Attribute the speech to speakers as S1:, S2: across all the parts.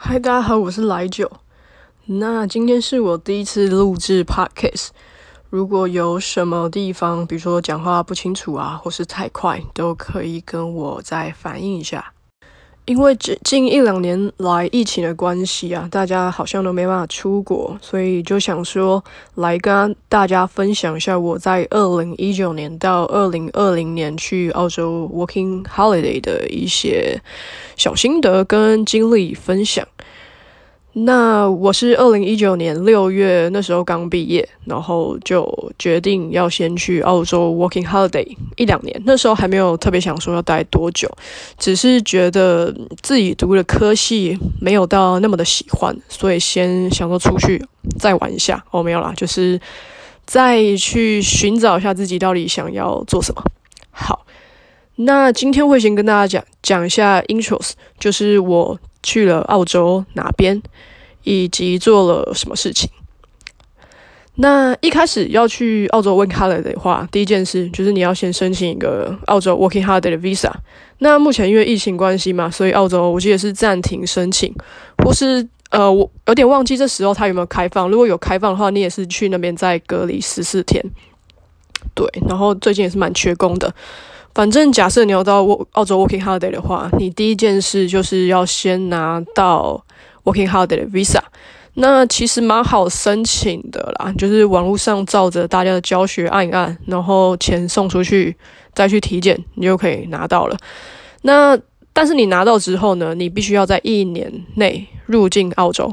S1: 嗨，大家好，我是来九。那今天是我第一次录制 podcast，如果有什么地方，比如说讲话不清楚啊，或是太快，都可以跟我再反映一下。因为近近一两年来疫情的关系啊，大家好像都没办法出国，所以就想说来跟大家分享一下我在二零一九年到二零二零年去澳洲 working holiday 的一些小心得跟经历分享。那我是二零一九年六月那时候刚毕业，然后就决定要先去澳洲 working holiday 一两年。那时候还没有特别想说要待多久，只是觉得自己读的科系没有到那么的喜欢，所以先想说出去再玩一下。哦，没有啦，就是再去寻找一下自己到底想要做什么。好，那今天会先跟大家讲讲一下 intros，就是我。去了澳洲哪边，以及做了什么事情？那一开始要去澳洲 working holiday 的话，第一件事就是你要先申请一个澳洲 working holiday 的 visa。那目前因为疫情关系嘛，所以澳洲我记得是暂停申请，或是呃，我有点忘记这时候它有没有开放。如果有开放的话，你也是去那边再隔离十四天。对，然后最近也是蛮缺工的。反正假设你要到澳洲 working holiday 的话，你第一件事就是要先拿到 working holiday 的 visa。那其实蛮好申请的啦，就是网络上照着大家的教学按一按，然后钱送出去，再去体检，你就可以拿到了。那但是你拿到之后呢，你必须要在一年内入境澳洲。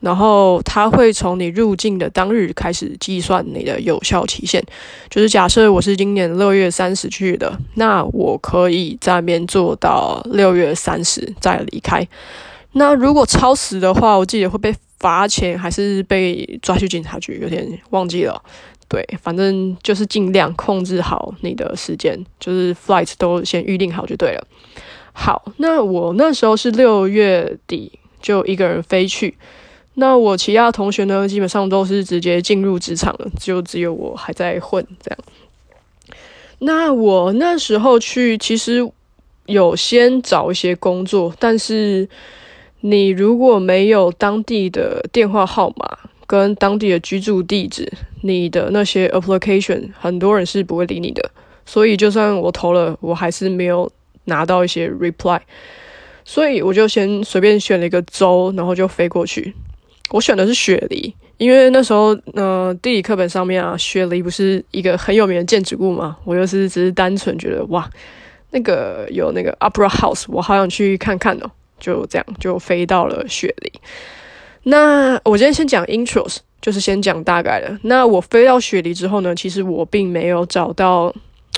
S1: 然后他会从你入境的当日开始计算你的有效期限，就是假设我是今年六月三十去的，那我可以在那边做到六月三十再离开。那如果超时的话，我记得会被罚钱，还是被抓去警察局，有点忘记了。对，反正就是尽量控制好你的时间，就是 flight 都先预定好就对了。好，那我那时候是六月底就一个人飞去。那我其他同学呢，基本上都是直接进入职场了，就只有我还在混这样。那我那时候去，其实有先找一些工作，但是你如果没有当地的电话号码跟当地的居住地址，你的那些 application 很多人是不会理你的。所以就算我投了，我还是没有拿到一些 reply。所以我就先随便选了一个州，然后就飞过去。我选的是雪梨，因为那时候，呃，地理课本上面啊，雪梨不是一个很有名的建筑物嘛。我又是只是单纯觉得，哇，那个有那个 Opera House，我好想去看看哦。就这样，就飞到了雪梨。那我今天先讲 intros，就是先讲大概的。那我飞到雪梨之后呢，其实我并没有找到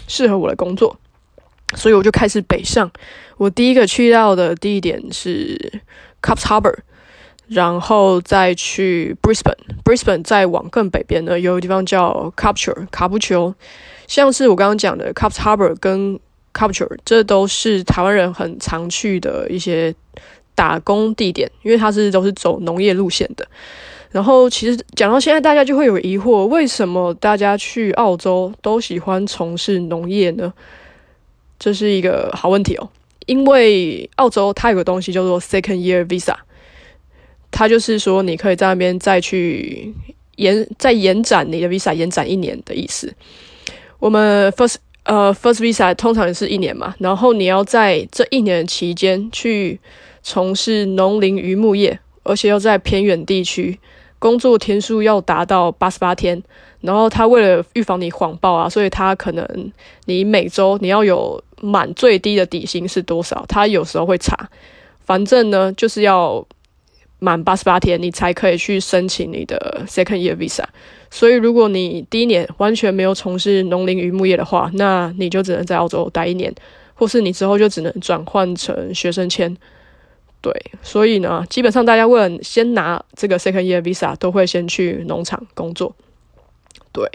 S1: 适合我的工作，所以我就开始北上。我第一个去到的地点是 Cops Harbor，。然后再去 Brisbane，Brisbane 再往更北边呢，有个地方叫 Capture 卡布丘，像是我刚刚讲的 Caps Harbour 跟 Capture，这都是台湾人很常去的一些打工地点，因为它是都是走农业路线的。然后其实讲到现在，大家就会有疑惑，为什么大家去澳洲都喜欢从事农业呢？这是一个好问题哦，因为澳洲它有个东西叫做 Second Year Visa。他就是说，你可以在那边再去延再延展你的 visa，延展一年的意思。我们 first 呃 first visa 通常是一年嘛，然后你要在这一年期间去从事农林渔牧业，而且要在偏远地区工作天数要达到八十八天。然后他为了预防你谎报啊，所以他可能你每周你要有满最低的底薪是多少，他有时候会查。反正呢，就是要。满八十八天，你才可以去申请你的 second year visa。所以，如果你第一年完全没有从事农林渔牧业的话，那你就只能在澳洲待一年，或是你之后就只能转换成学生签。对，所以呢，基本上大家为了先拿这个 second year visa，都会先去农场工作。对，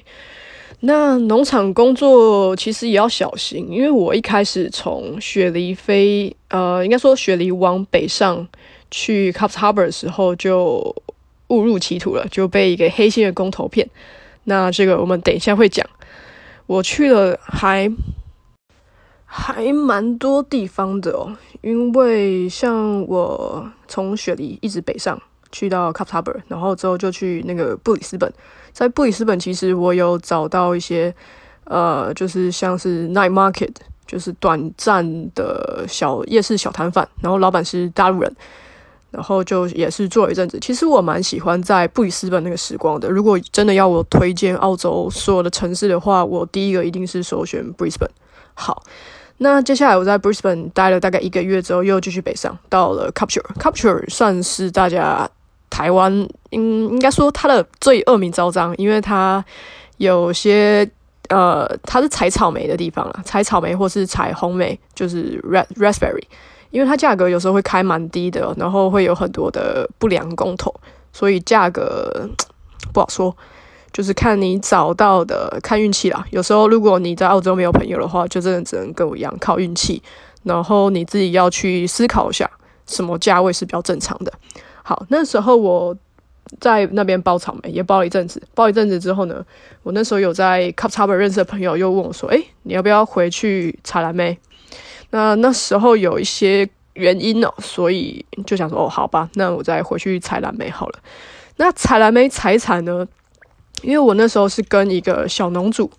S1: 那农场工作其实也要小心，因为我一开始从雪梨飞，呃，应该说雪梨往北上。去 Cups Harbor 的时候就误入歧途了，就被一个黑心的工头骗。那这个我们等一下会讲。我去了还还蛮多地方的哦，因为像我从雪梨一直北上去到 Cape Town，然后之后就去那个布里斯本，在布里斯本其实我有找到一些呃，就是像是 Night Market，就是短暂的小夜市小摊贩，然后老板是大陆人。然后就也是做了一阵子。其实我蛮喜欢在布里斯本那个时光的。如果真的要我推荐澳洲所有的城市的话，我第一个一定是首选布里斯本。好，那接下来我在布里斯本待了大概一个月之后，又继续北上，到了 Capture。Capture 算是大家台湾应应该说它的最恶名昭彰，因为它有些呃，它是采草莓的地方啊，采草莓或是采红莓，就是 red raspberry。因为它价格有时候会开蛮低的，然后会有很多的不良公投，所以价格 不好说，就是看你找到的，看运气啦。有时候如果你在澳洲没有朋友的话，就真的只能跟我一样靠运气，然后你自己要去思考一下什么价位是比较正常的。好，那时候我在那边包草莓，也包了一阵子，包一阵子之后呢，我那时候有在 Cup t o p e r 认识的朋友又问我说：“哎，你要不要回去采蓝莓？”那那时候有一些原因哦，所以就想说哦，好吧，那我再回去采蓝莓好了。那采蓝莓采采呢？因为我那时候是跟一个小农主，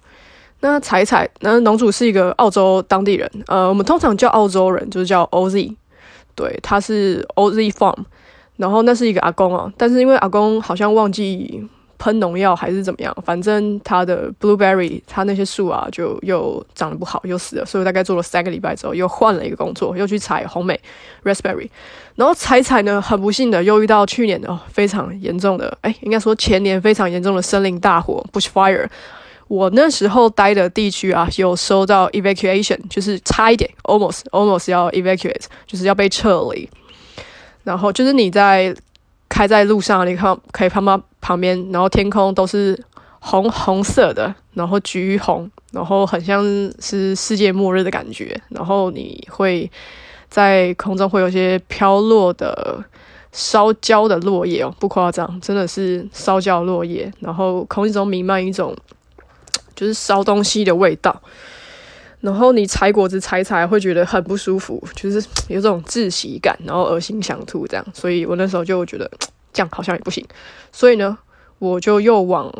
S1: 那采采，那农主是一个澳洲当地人，呃，我们通常叫澳洲人就是叫 OZ，对，他是 OZ Farm，然后那是一个阿公啊，但是因为阿公好像忘记。喷农药还是怎么样？反正它的 blueberry，它那些树啊，就又长得不好，又死了。所以大概做了三个礼拜之后，又换了一个工作，又去采红莓 raspberry。然后采采呢，很不幸的又遇到去年的非常严重的，哎，应该说前年非常严重的森林大火 bushfire。我那时候待的地区啊，有收到 evacuation，就是差一点 almost almost 要 evacuate，就是要被撤离。然后就是你在。开在路上，你看可以看到旁边，然后天空都是红红色的，然后橘红，然后很像是世界末日的感觉。然后你会在空中会有些飘落的烧焦的落叶哦，不夸张，真的是烧焦落叶。然后空气中弥漫一种就是烧东西的味道。然后你采果子采采会觉得很不舒服，就是有种窒息感，然后恶心想吐这样。所以我那时候就觉得这样好像也不行，所以呢，我就又往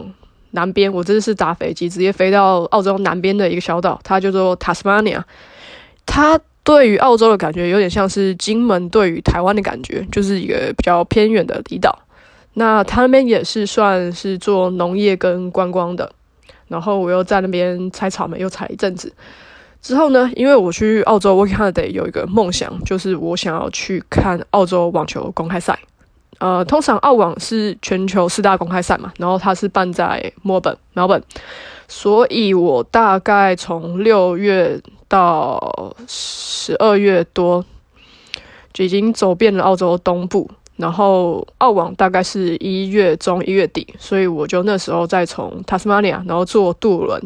S1: 南边，我这次是搭飞机直接飞到澳洲南边的一个小岛，它叫做 Tasmania。它对于澳洲的感觉有点像是金门对于台湾的感觉，就是一个比较偏远的离岛。那它那边也是算是做农业跟观光的。然后我又在那边采草莓，又采一阵子。之后呢？因为我去澳洲 working holiday 有一个梦想，就是我想要去看澳洲网球公开赛。呃，通常澳网是全球四大公开赛嘛，然后它是办在墨本苗本所以我大概从六月到十二月多就已经走遍了澳洲东部。然后澳网大概是一月中一月底，所以我就那时候再从 Tasmania，然后坐渡轮。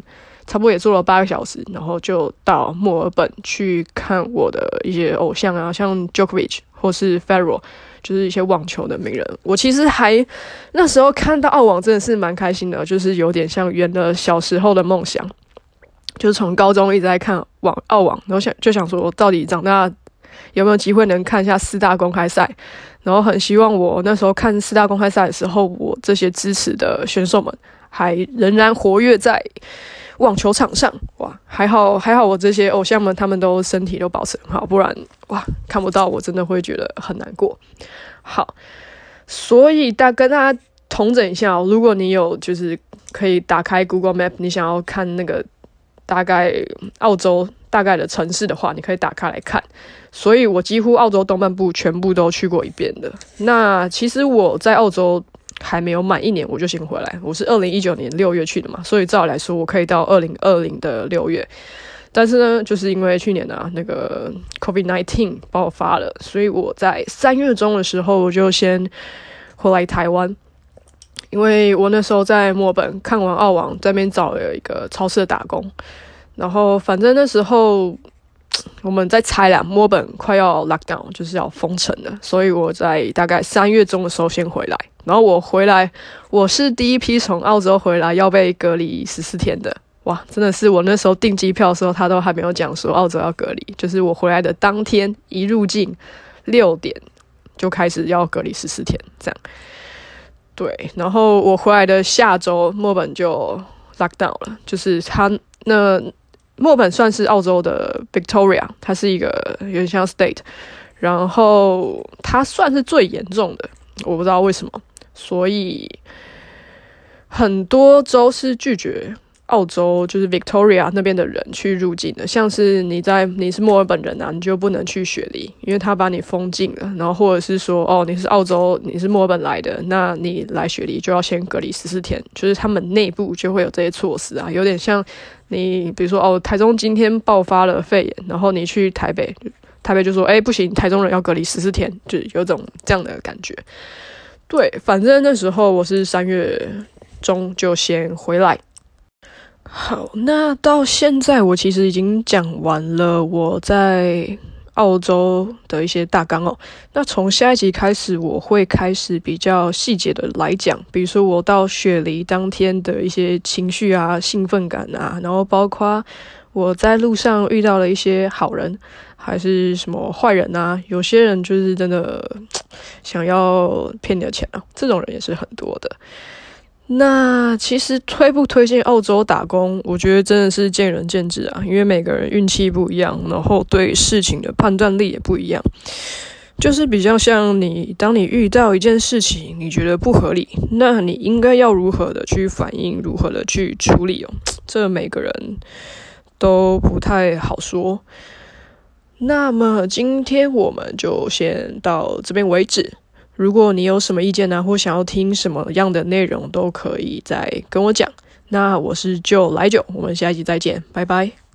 S1: 差不多也坐了八个小时，然后就到墨尔本去看我的一些偶像啊，像 Jokovic 或是 Ferro，就是一些网球的名人。我其实还那时候看到澳网真的是蛮开心的，就是有点像圆了小时候的梦想。就是从高中一直在看网澳网，然后想就想说，到底长大有没有机会能看一下四大公开赛？然后很希望我那时候看四大公开赛的时候，我这些支持的选手们还仍然活跃在。网球场上，哇，还好还好，我这些偶像们他们都身体都保持很好，不然哇看不到我真的会觉得很难过。好，所以大跟大家同整一下哦，如果你有就是可以打开 Google Map，你想要看那个大概澳洲大概的城市的话，你可以打开来看。所以我几乎澳洲东半部全部都去过一遍的。那其实我在澳洲。还没有满一年，我就先回来。我是二零一九年六月去的嘛，所以照理来说，我可以到二零二零的六月。但是呢，就是因为去年呢，那个 COVID nineteen 爆发了，所以我在三月中的时候我就先回来台湾。因为我那时候在墨尔本看完澳网，在那边找了一个超市打工。然后反正那时候 我们在猜啦，墨尔本快要 lock down，就是要封城了，所以我在大概三月中的时候先回来。然后我回来，我是第一批从澳洲回来要被隔离十四天的。哇，真的是我那时候订机票的时候，他都还没有讲说澳洲要隔离，就是我回来的当天一入境六点就开始要隔离十四天这样。对，然后我回来的下周墨本就 lock down 了，就是他那墨本算是澳洲的 Victoria，它是一个有点像 state，然后它算是最严重的，我不知道为什么，所以很多州是拒绝。澳洲就是 Victoria 那边的人去入境的，像是你在你是墨尔本人啊，你就不能去雪梨，因为他把你封禁了。然后或者是说，哦，你是澳洲，你是墨尔本来的，那你来雪梨就要先隔离十四天，就是他们内部就会有这些措施啊，有点像你比如说哦，台中今天爆发了肺炎，然后你去台北，台北就说，哎，不行，台中人要隔离十四天，就有种这样的感觉。对，反正那时候我是三月中就先回来。好，那到现在我其实已经讲完了我在澳洲的一些大纲哦。那从下一集开始，我会开始比较细节的来讲，比如说我到雪梨当天的一些情绪啊、兴奋感啊，然后包括我在路上遇到了一些好人，还是什么坏人啊？有些人就是真的想要骗你的钱啊，这种人也是很多的。那其实推不推荐澳洲打工，我觉得真的是见仁见智啊，因为每个人运气不一样，然后对事情的判断力也不一样。就是比较像你，当你遇到一件事情，你觉得不合理，那你应该要如何的去反应，如何的去处理哦？这每个人都不太好说。那么今天我们就先到这边为止。如果你有什么意见呢，或想要听什么样的内容，都可以再跟我讲。那我是就来九，我们下一集再见，拜拜。